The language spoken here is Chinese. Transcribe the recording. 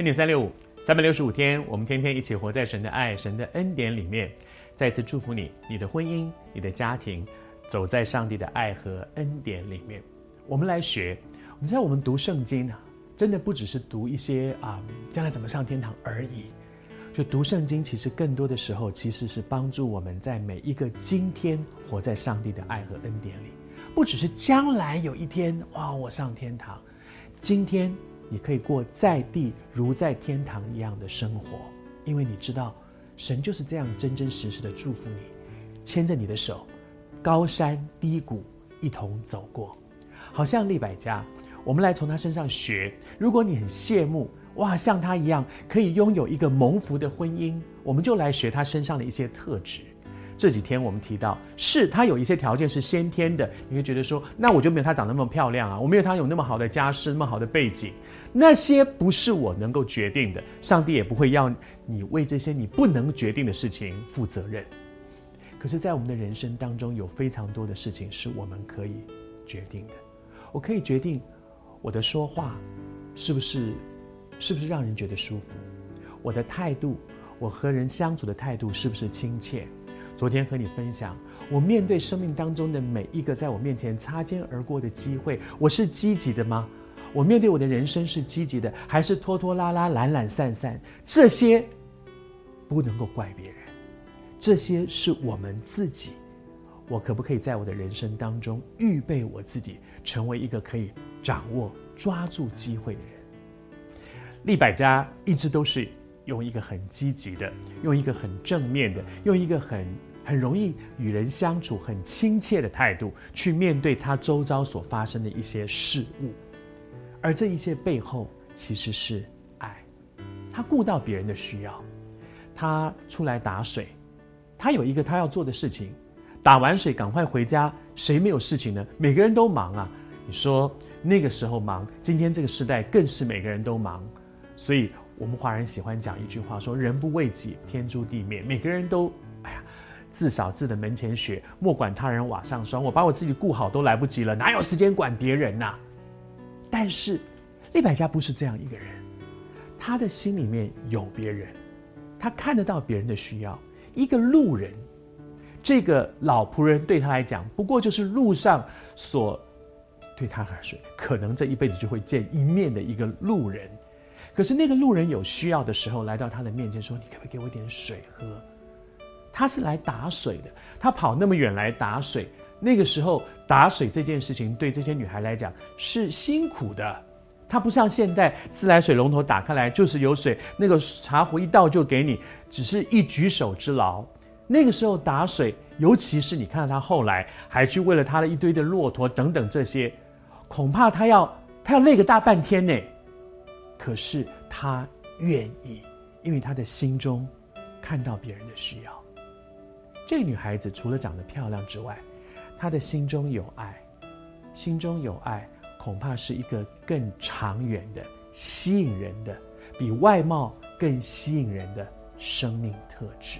恩典三六五，三百六十五天，我们天天一起活在神的爱、神的恩典里面。再次祝福你，你的婚姻、你的家庭，走在上帝的爱和恩典里面。我们来学，你知道我们读圣经啊，真的不只是读一些啊，将来怎么上天堂而已。就读圣经，其实更多的时候，其实是帮助我们在每一个今天活在上帝的爱和恩典里，不只是将来有一天哇，我上天堂，今天。你可以过在地如在天堂一样的生活，因为你知道，神就是这样真真实实的祝福你，牵着你的手，高山低谷一同走过，好像利百加，我们来从他身上学。如果你很羡慕，哇，像他一样可以拥有一个蒙福的婚姻，我们就来学他身上的一些特质。这几天我们提到，是他有一些条件是先天的，你会觉得说，那我就没有他长那么漂亮啊，我没有他有那么好的家世，那么好的背景，那些不是我能够决定的，上帝也不会要你为这些你不能决定的事情负责任。可是，在我们的人生当中，有非常多的事情是我们可以决定的。我可以决定我的说话是不是是不是让人觉得舒服，我的态度，我和人相处的态度是不是亲切。昨天和你分享，我面对生命当中的每一个在我面前擦肩而过的机会，我是积极的吗？我面对我的人生是积极的，还是拖拖拉拉、懒懒散散？这些不能够怪别人，这些是我们自己。我可不可以在我的人生当中预备我自己，成为一个可以掌握、抓住机会的人？利百加一直都是用一个很积极的，用一个很正面的，用一个很。很容易与人相处，很亲切的态度去面对他周遭所发生的一些事物，而这一切背后其实是爱。他顾到别人的需要，他出来打水，他有一个他要做的事情，打完水赶快回家，谁没有事情呢？每个人都忙啊！你说那个时候忙，今天这个时代更是每个人都忙，所以我们华人喜欢讲一句话说：“人不为己，天诛地灭。”每个人都。自扫自的门前雪，莫管他人瓦上霜。我把我自己顾好都来不及了，哪有时间管别人呐？但是，利百加不是这样一个人，他的心里面有别人，他看得到别人的需要。一个路人，这个老仆人对他来讲，不过就是路上所对他来说，可能这一辈子就会见一面的一个路人。可是那个路人有需要的时候，来到他的面前说：“你可不可以给我点水喝？”他是来打水的，他跑那么远来打水。那个时候打水这件事情对这些女孩来讲是辛苦的，他不像现在自来水龙头打开来就是有水，那个茶壶一倒就给你，只是一举手之劳。那个时候打水，尤其是你看到他后来还去为了他的一堆的骆驼等等这些，恐怕他要他要累个大半天呢。可是他愿意，因为他的心中看到别人的需要。这女孩子除了长得漂亮之外，她的心中有爱，心中有爱，恐怕是一个更长远的、吸引人的，比外貌更吸引人的生命特质。